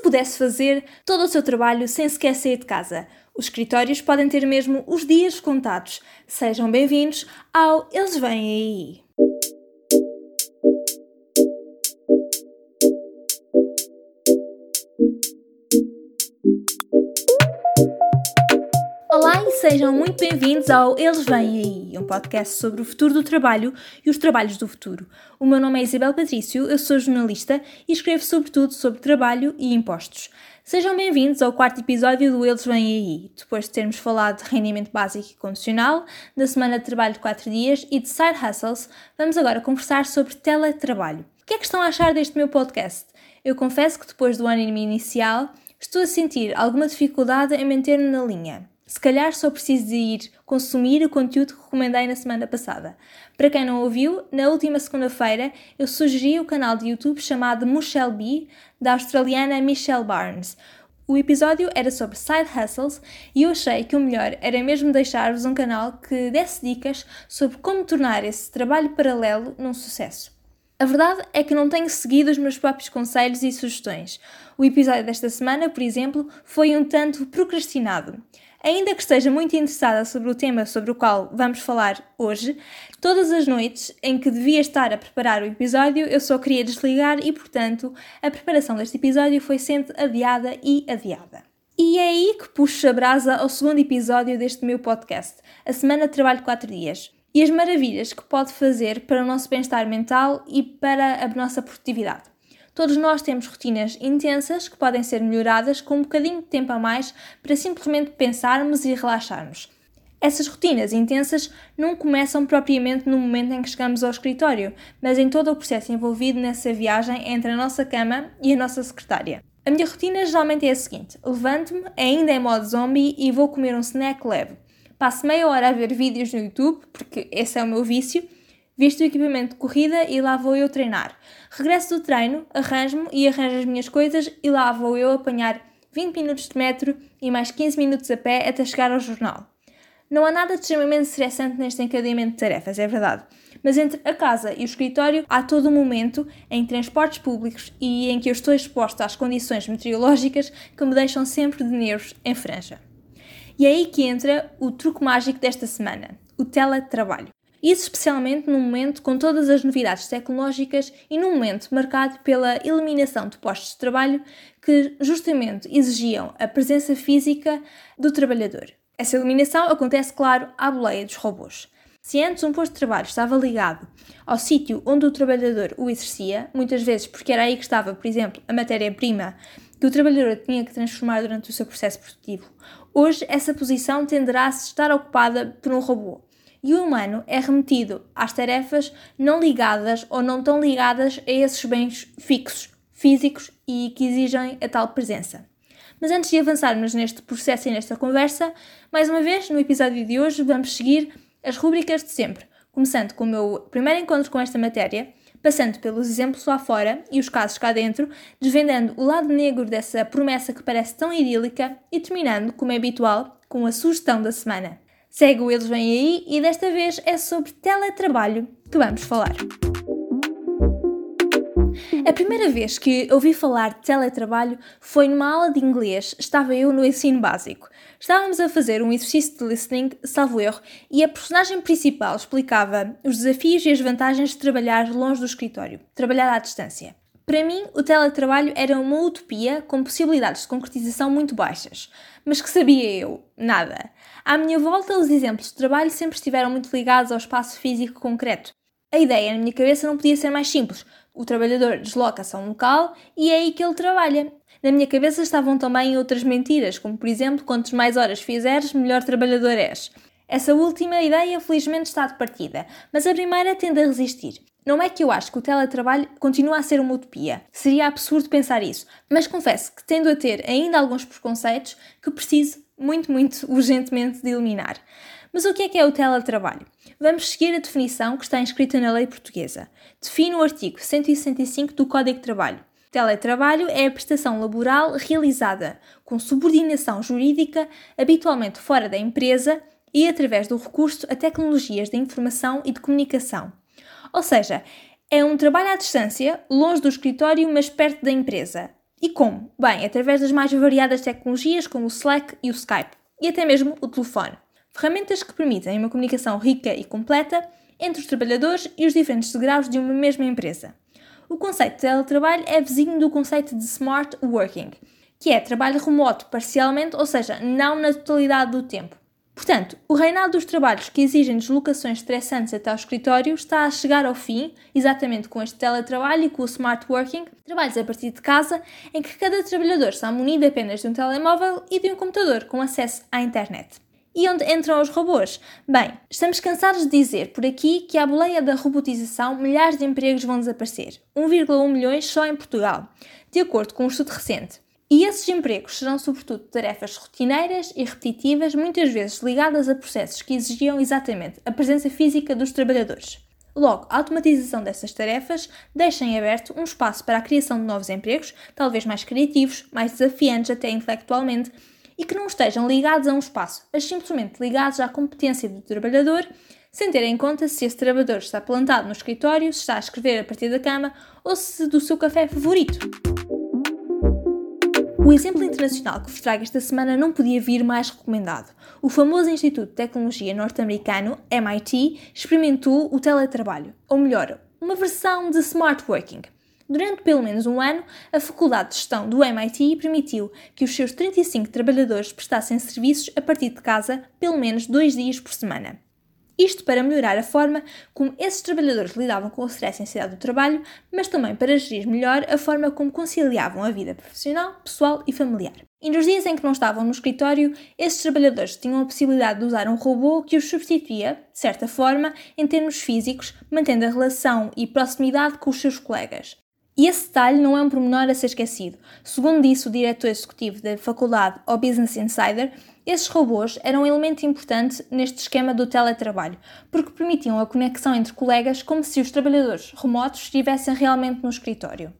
pudesse fazer todo o seu trabalho sem sequer sair de casa? Os escritórios podem ter mesmo os dias contados. Sejam bem-vindos ao Eles Vêm Aí. Olá e sejam muito bem-vindos ao Eles Vêm Aí, um podcast sobre o futuro do trabalho e os trabalhos do futuro. O meu nome é Isabel Patrício, eu sou jornalista e escrevo sobretudo sobre trabalho e impostos. Sejam bem-vindos ao quarto episódio do Eles Vêm Aí, depois de termos falado de rendimento básico e condicional, da semana de trabalho de 4 dias e de side hustles, vamos agora conversar sobre teletrabalho. O que é que estão a achar deste meu podcast? Eu confesso que depois do ânimo inicial estou a sentir alguma dificuldade em manter-me na linha. Se calhar só preciso de ir consumir o conteúdo que recomendei na semana passada. Para quem não ouviu, na última segunda-feira eu sugeri o canal de YouTube chamado Michelle B, da australiana Michelle Barnes. O episódio era sobre side hustles e eu achei que o melhor era mesmo deixar-vos um canal que desse dicas sobre como tornar esse trabalho paralelo num sucesso. A verdade é que não tenho seguido os meus próprios conselhos e sugestões. O episódio desta semana, por exemplo, foi um tanto procrastinado. Ainda que esteja muito interessada sobre o tema sobre o qual vamos falar hoje, todas as noites em que devia estar a preparar o episódio eu só queria desligar e, portanto, a preparação deste episódio foi sempre adiada e adiada. E é aí que puxo a brasa ao segundo episódio deste meu podcast, a Semana Trabalho de 4 Dias, e as maravilhas que pode fazer para o nosso bem-estar mental e para a nossa produtividade. Todos nós temos rotinas intensas que podem ser melhoradas com um bocadinho de tempo a mais para simplesmente pensarmos e relaxarmos. Essas rotinas intensas não começam propriamente no momento em que chegamos ao escritório, mas em todo o processo envolvido nessa viagem entre a nossa cama e a nossa secretária. A minha rotina geralmente é a seguinte: levanto-me, ainda em modo zombie, e vou comer um snack leve. Passo meia hora a ver vídeos no YouTube, porque esse é o meu vício, visto o equipamento de corrida e lá vou eu treinar. Regresso do treino, arranjo-me e arranjo as minhas coisas e lá vou eu apanhar 20 minutos de metro e mais 15 minutos a pé até chegar ao jornal. Não há nada de extremamente estressante neste encadeamento de tarefas, é verdade. Mas entre a casa e o escritório há todo um momento em transportes públicos e em que eu estou exposta às condições meteorológicas que me deixam sempre de nervos em franja. E é aí que entra o truque mágico desta semana, o teletrabalho. Isso especialmente num momento com todas as novidades tecnológicas e num momento marcado pela eliminação de postos de trabalho que justamente exigiam a presença física do trabalhador. Essa eliminação acontece, claro, à boleia dos robôs. Se antes um posto de trabalho estava ligado ao sítio onde o trabalhador o exercia, muitas vezes porque era aí que estava, por exemplo, a matéria-prima que o trabalhador tinha que transformar durante o seu processo produtivo, hoje essa posição tenderá a estar ocupada por um robô e o humano é remetido às tarefas não ligadas ou não tão ligadas a esses bens fixos, físicos e que exigem a tal presença. Mas antes de avançarmos neste processo e nesta conversa, mais uma vez, no episódio de hoje, vamos seguir as rubricas de sempre, começando com o meu primeiro encontro com esta matéria, passando pelos exemplos lá fora e os casos cá dentro, desvendando o lado negro dessa promessa que parece tão idílica e terminando, como é habitual, com a sugestão da semana. Segue o Eles Vêm Aí e desta vez é sobre teletrabalho que vamos falar. A primeira vez que ouvi falar de teletrabalho foi numa aula de inglês, estava eu no ensino básico. Estávamos a fazer um exercício de listening, salvo erro, e a personagem principal explicava os desafios e as vantagens de trabalhar longe do escritório, trabalhar à distância. Para mim, o teletrabalho era uma utopia com possibilidades de concretização muito baixas. Mas que sabia eu? Nada. À minha volta, os exemplos de trabalho sempre estiveram muito ligados ao espaço físico concreto. A ideia na minha cabeça não podia ser mais simples. O trabalhador desloca-se a um local e é aí que ele trabalha. Na minha cabeça estavam também outras mentiras, como por exemplo, quantas mais horas fizeres, melhor trabalhador és. Essa última ideia felizmente está de partida, mas a primeira tende a resistir. Não é que eu acho que o teletrabalho continua a ser uma utopia. Seria absurdo pensar isso, mas confesso que tendo a ter ainda alguns preconceitos que preciso muito, muito urgentemente de eliminar. Mas o que é que é o teletrabalho? Vamos seguir a definição que está inscrita na lei portuguesa. Define o artigo 165 do Código de Trabalho. Teletrabalho é a prestação laboral realizada com subordinação jurídica, habitualmente fora da empresa e através do recurso a tecnologias de informação e de comunicação. Ou seja, é um trabalho à distância, longe do escritório, mas perto da empresa. E como? Bem, através das mais variadas tecnologias como o Slack e o Skype, e até mesmo o telefone. Ferramentas que permitem uma comunicação rica e completa entre os trabalhadores e os diferentes degraus de uma mesma empresa. O conceito de teletrabalho é vizinho do conceito de smart working, que é trabalho remoto parcialmente, ou seja, não na totalidade do tempo. Portanto, o reinado dos trabalhos que exigem deslocações estressantes até ao escritório está a chegar ao fim, exatamente com este teletrabalho e com o smart working, trabalhos a partir de casa, em que cada trabalhador está munido apenas de um telemóvel e de um computador com acesso à internet. E onde entram os robôs? Bem, estamos cansados de dizer por aqui que à boleia da robotização milhares de empregos vão desaparecer, 1,1 milhões só em Portugal, de acordo com um estudo recente. E esses empregos serão, sobretudo, tarefas rotineiras e repetitivas, muitas vezes ligadas a processos que exigiam exatamente a presença física dos trabalhadores. Logo, a automatização dessas tarefas deixa em aberto um espaço para a criação de novos empregos, talvez mais criativos, mais desafiantes até intelectualmente, e que não estejam ligados a um espaço, mas simplesmente ligados à competência do trabalhador, sem ter em conta se esse trabalhador está plantado no escritório, se está a escrever a partir da cama ou se do seu café favorito. O exemplo internacional que vos trago esta semana não podia vir mais recomendado. O famoso Instituto de Tecnologia norte-americano, MIT, experimentou o teletrabalho, ou melhor, uma versão de smart working. Durante pelo menos um ano, a Faculdade de Gestão do MIT permitiu que os seus 35 trabalhadores prestassem serviços a partir de casa pelo menos dois dias por semana. Isto para melhorar a forma como esses trabalhadores lidavam com o stress e ansiedade do trabalho, mas também para gerir melhor a forma como conciliavam a vida profissional, pessoal e familiar. E nos dias em que não estavam no escritório, esses trabalhadores tinham a possibilidade de usar um robô que os substituía, de certa forma, em termos físicos, mantendo a relação e proximidade com os seus colegas. E esse detalhe não é um pormenor a ser esquecido. Segundo disse o diretor executivo da faculdade ao Business Insider, esses robôs eram um elemento importante neste esquema do teletrabalho, porque permitiam a conexão entre colegas como se os trabalhadores remotos estivessem realmente no escritório.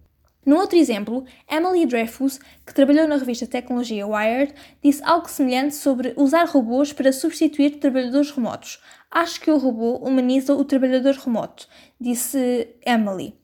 No outro exemplo, Emily Dreyfus, que trabalhou na revista Tecnologia Wired, disse algo semelhante sobre usar robôs para substituir trabalhadores remotos. Acho que o robô humaniza o trabalhador remoto, disse Emily.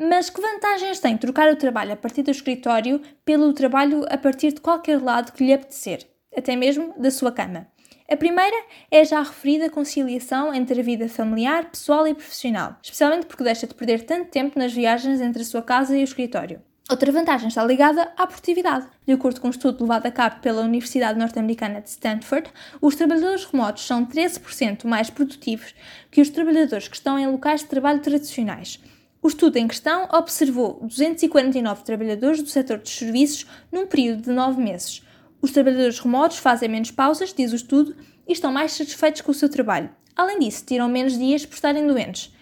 Mas que vantagens tem trocar o trabalho a partir do escritório pelo trabalho a partir de qualquer lado que lhe apetecer, até mesmo da sua cama? A primeira é a já referida conciliação entre a vida familiar, pessoal e profissional, especialmente porque deixa de perder tanto tempo nas viagens entre a sua casa e o escritório. Outra vantagem está ligada à produtividade. De acordo com um estudo levado a cabo pela Universidade Norte-Americana de Stanford, os trabalhadores remotos são 13% mais produtivos que os trabalhadores que estão em locais de trabalho tradicionais. O estudo em questão observou 249 trabalhadores do setor dos serviços num período de 9 meses. Os trabalhadores remotos fazem menos pausas, diz o estudo, e estão mais satisfeitos com o seu trabalho. Além disso, tiram menos dias por estarem doentes.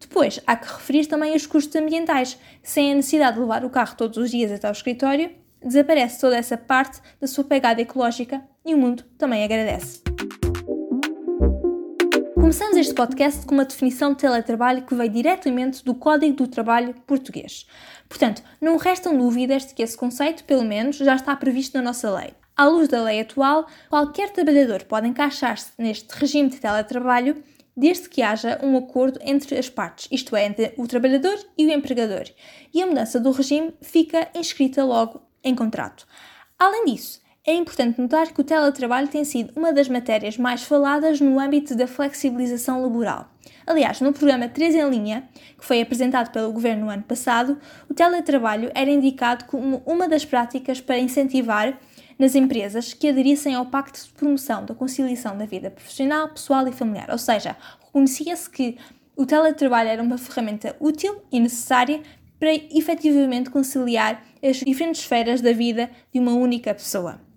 Depois, há que referir também os custos ambientais. Sem a necessidade de levar o carro todos os dias até ao escritório, desaparece toda essa parte da sua pegada ecológica e o mundo também agradece. Começamos este podcast com uma definição de teletrabalho que veio diretamente do Código do Trabalho português. Portanto, não restam dúvidas de que esse conceito, pelo menos, já está previsto na nossa lei. À luz da lei atual, qualquer trabalhador pode encaixar-se neste regime de teletrabalho desde que haja um acordo entre as partes, isto é, entre o trabalhador e o empregador, e a mudança do regime fica inscrita logo em contrato. Além disso, é importante notar que o teletrabalho tem sido uma das matérias mais faladas no âmbito da flexibilização laboral. Aliás, no programa 3 em linha, que foi apresentado pelo governo no ano passado, o teletrabalho era indicado como uma das práticas para incentivar nas empresas que aderissem ao Pacto de Promoção da Conciliação da Vida Profissional, Pessoal e Familiar. Ou seja, reconhecia-se que o teletrabalho era uma ferramenta útil e necessária para efetivamente conciliar as diferentes esferas da vida de uma única pessoa.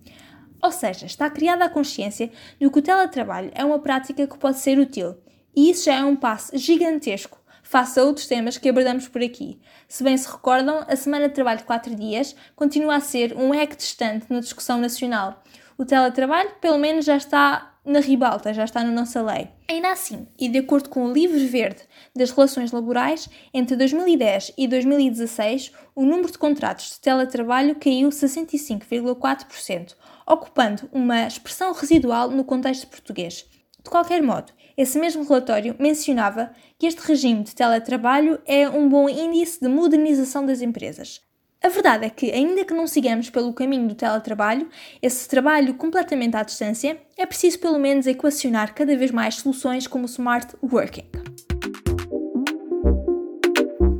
Ou seja, está criada a consciência de que o teletrabalho é uma prática que pode ser útil, e isso já é um passo gigantesco face a outros temas que abordamos por aqui. Se bem se recordam, a semana de trabalho de 4 dias continua a ser um eco distante na discussão nacional. O teletrabalho, pelo menos, já está na ribalta, já está na nossa lei. Ainda assim, e de acordo com o Livro Verde das Relações Laborais, entre 2010 e 2016, o número de contratos de teletrabalho caiu 65,4%, ocupando uma expressão residual no contexto português. De qualquer modo, esse mesmo relatório mencionava que este regime de teletrabalho é um bom índice de modernização das empresas. A verdade é que, ainda que não sigamos pelo caminho do teletrabalho, esse trabalho completamente à distância, é preciso pelo menos equacionar cada vez mais soluções como o smart working.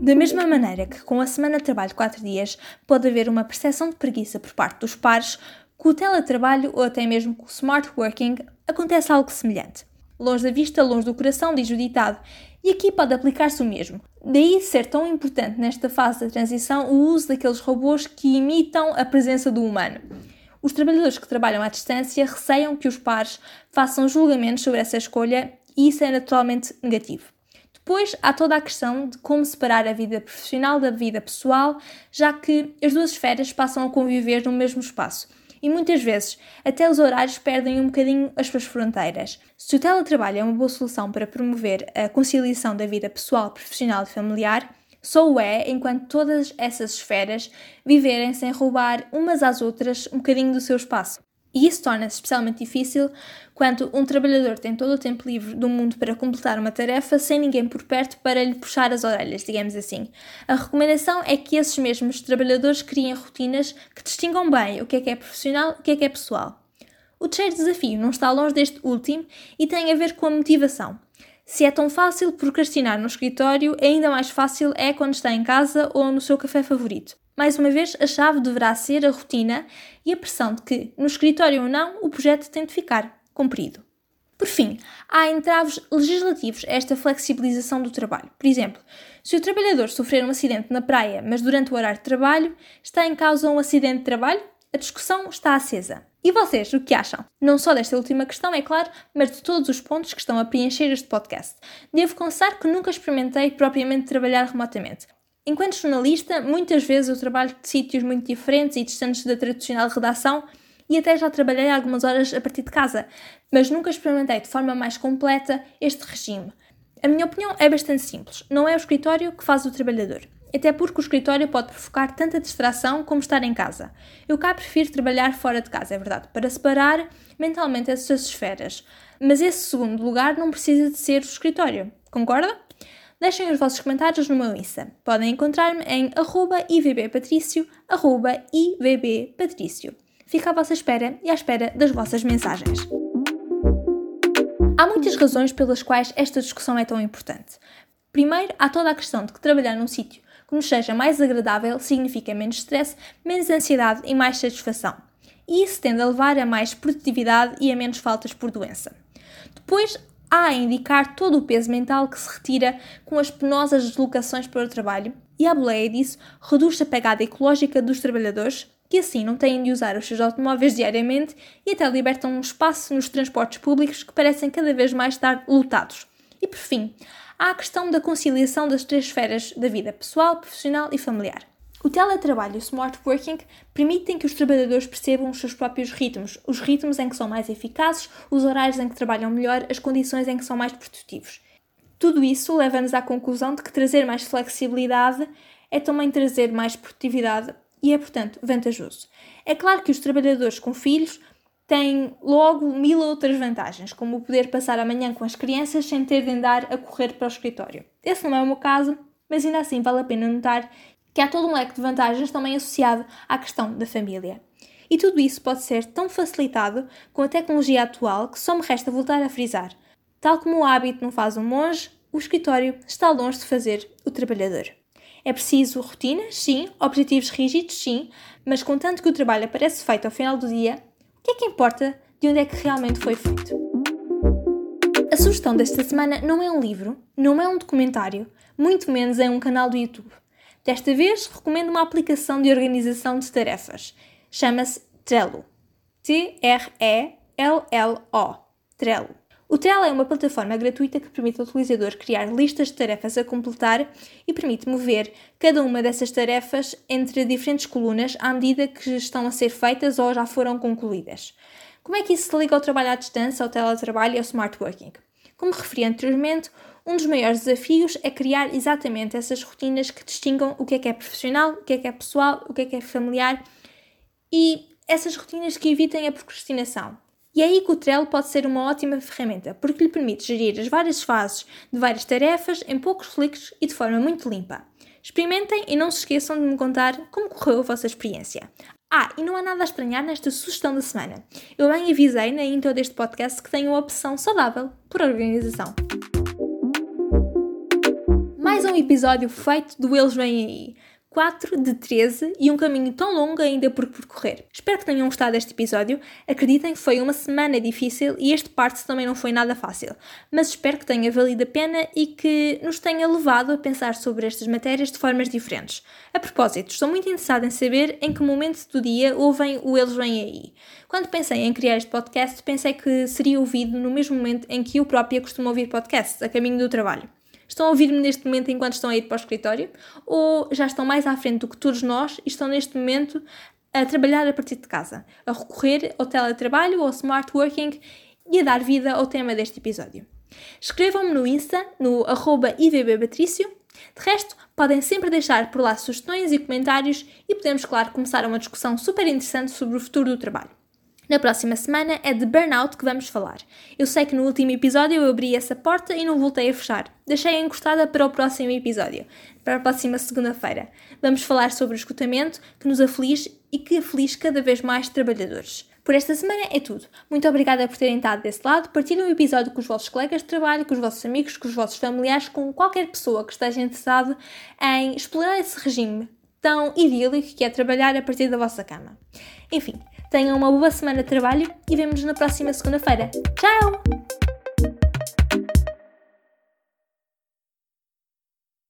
Da mesma maneira que com a semana de trabalho de 4 dias pode haver uma percepção de preguiça por parte dos pares, com o teletrabalho ou até mesmo com o smart working acontece algo semelhante. Longe da vista, longe do coração, diz o ditado. E aqui pode aplicar-se o mesmo. Daí ser tão importante nesta fase da transição o uso daqueles robôs que imitam a presença do humano. Os trabalhadores que trabalham à distância receiam que os pares façam julgamentos sobre essa escolha e isso é naturalmente negativo. Depois há toda a questão de como separar a vida profissional da vida pessoal, já que as duas esferas passam a conviver no mesmo espaço. E muitas vezes até os horários perdem um bocadinho as suas fronteiras. Se o teletrabalho é uma boa solução para promover a conciliação da vida pessoal, profissional e familiar, só o é enquanto todas essas esferas viverem sem roubar umas às outras um bocadinho do seu espaço. E isso torna-se especialmente difícil quando um trabalhador tem todo o tempo livre do mundo para completar uma tarefa sem ninguém por perto para lhe puxar as orelhas, digamos assim. A recomendação é que esses mesmos trabalhadores criem rotinas que distingam bem o que é que é profissional e o que é que é pessoal. O terceiro desafio não está longe deste último e tem a ver com a motivação. Se é tão fácil procrastinar no escritório, ainda mais fácil é quando está em casa ou no seu café favorito. Mais uma vez, a chave deverá ser a rotina e a pressão de que, no escritório ou não, o projeto tem de ficar cumprido. Por fim, há entraves legislativos a esta flexibilização do trabalho. Por exemplo, se o trabalhador sofrer um acidente na praia, mas durante o horário de trabalho, está em causa um acidente de trabalho? A discussão está acesa. E vocês, o que acham? Não só desta última questão, é claro, mas de todos os pontos que estão a preencher este podcast. Devo confessar que nunca experimentei propriamente trabalhar remotamente. Enquanto jornalista, muitas vezes eu trabalho de sítios muito diferentes e distantes da tradicional redação e até já trabalhei algumas horas a partir de casa, mas nunca experimentei de forma mais completa este regime. A minha opinião é bastante simples: não é o escritório que faz o trabalhador. Até porque o escritório pode provocar tanta distração como estar em casa. Eu cá prefiro trabalhar fora de casa, é verdade, para separar mentalmente essas esferas. Mas esse segundo lugar não precisa de ser o escritório, concorda? Deixem os vossos comentários no meu Insta. Podem encontrar-me em ivbpatricio, ivbpatricio. Fico à vossa espera e à espera das vossas mensagens. Há muitas razões pelas quais esta discussão é tão importante. Primeiro, há toda a questão de que trabalhar num sítio que nos seja mais agradável significa menos stress, menos ansiedade e mais satisfação. E isso tende a levar a mais produtividade e a menos faltas por doença. Depois, há a indicar todo o peso mental que se retira com as penosas deslocações para o trabalho, e a boleia disso reduz a pegada ecológica dos trabalhadores, que assim não têm de usar os seus automóveis diariamente e até libertam um espaço nos transportes públicos que parecem cada vez mais estar lotados. E por fim, há a questão da conciliação das três esferas da vida pessoal, profissional e familiar. O teletrabalho e o smart working permitem que os trabalhadores percebam os seus próprios ritmos, os ritmos em que são mais eficazes, os horários em que trabalham melhor, as condições em que são mais produtivos. Tudo isso leva-nos à conclusão de que trazer mais flexibilidade é também trazer mais produtividade e é, portanto, vantajoso. É claro que os trabalhadores com filhos têm logo mil outras vantagens, como o poder passar a manhã com as crianças sem ter de andar a correr para o escritório. Esse não é o meu caso, mas ainda assim vale a pena notar que há todo um leque de vantagens também associado à questão da família. E tudo isso pode ser tão facilitado com a tecnologia atual que só me resta voltar a frisar. Tal como o hábito não faz um monge, o escritório está longe de fazer o trabalhador. É preciso rotinas, sim, objetivos rígidos, sim, mas contanto que o trabalho aparece feito ao final do dia, que é que importa de onde é que realmente foi feito? A sugestão desta semana não é um livro, não é um documentário, muito menos é um canal do YouTube. Desta vez, recomendo uma aplicação de organização de tarefas. Chama-se Trello. T-R-E-L-L-O. Trello. O Trello é uma plataforma gratuita que permite ao utilizador criar listas de tarefas a completar e permite mover cada uma dessas tarefas entre diferentes colunas à medida que estão a ser feitas ou já foram concluídas. Como é que isso se liga ao trabalho à distância, ao teletrabalho e ao smart working? Como referi anteriormente, um dos maiores desafios é criar exatamente essas rotinas que distingam o que é que é profissional, o que é que é pessoal, o que é que é familiar e essas rotinas que evitem a procrastinação. E é aí que o Trello pode ser uma ótima ferramenta, porque lhe permite gerir as várias fases de várias tarefas em poucos cliques e de forma muito limpa. Experimentem e não se esqueçam de me contar como correu a vossa experiência. Ah, e não há nada a estranhar nesta sugestão da semana. Eu bem avisei na intro deste podcast que tenho a opção saudável por organização. Mais um episódio feito do Eles Vêm Aí. 4 de 13 e um caminho tão longo ainda por percorrer. Espero que tenham gostado deste episódio. Acreditem que foi uma semana difícil e este parte também não foi nada fácil, mas espero que tenha valido a pena e que nos tenha levado a pensar sobre estas matérias de formas diferentes. A propósito, estou muito interessada em saber em que momento do dia ouvem o Eles Vêm Aí. Quando pensei em criar este podcast, pensei que seria ouvido no mesmo momento em que eu própria costumo ouvir podcasts, a caminho do trabalho. Estão a ouvir-me neste momento enquanto estão a ir para o escritório? Ou já estão mais à frente do que todos nós e estão neste momento a trabalhar a partir de casa, a recorrer ao teletrabalho ou ao smart working e a dar vida ao tema deste episódio? Escrevam-me no Insta, no arroba ivbpatricio. De resto, podem sempre deixar por lá sugestões e comentários e podemos, claro, começar uma discussão super interessante sobre o futuro do trabalho. Na próxima semana é de burnout que vamos falar. Eu sei que no último episódio eu abri essa porta e não voltei a fechar. Deixei-a encostada para o próximo episódio, para a próxima segunda-feira. Vamos falar sobre o escutamento que nos aflige e que aflige cada vez mais trabalhadores. Por esta semana é tudo. Muito obrigada por terem estado desse lado. Partilhem o episódio com os vossos colegas de trabalho, com os vossos amigos, com os vossos familiares, com qualquer pessoa que esteja interessado em explorar esse regime tão idílico que é trabalhar a partir da vossa cama. Enfim, Tenham uma boa semana de trabalho e vemo-nos na próxima segunda-feira. Tchau!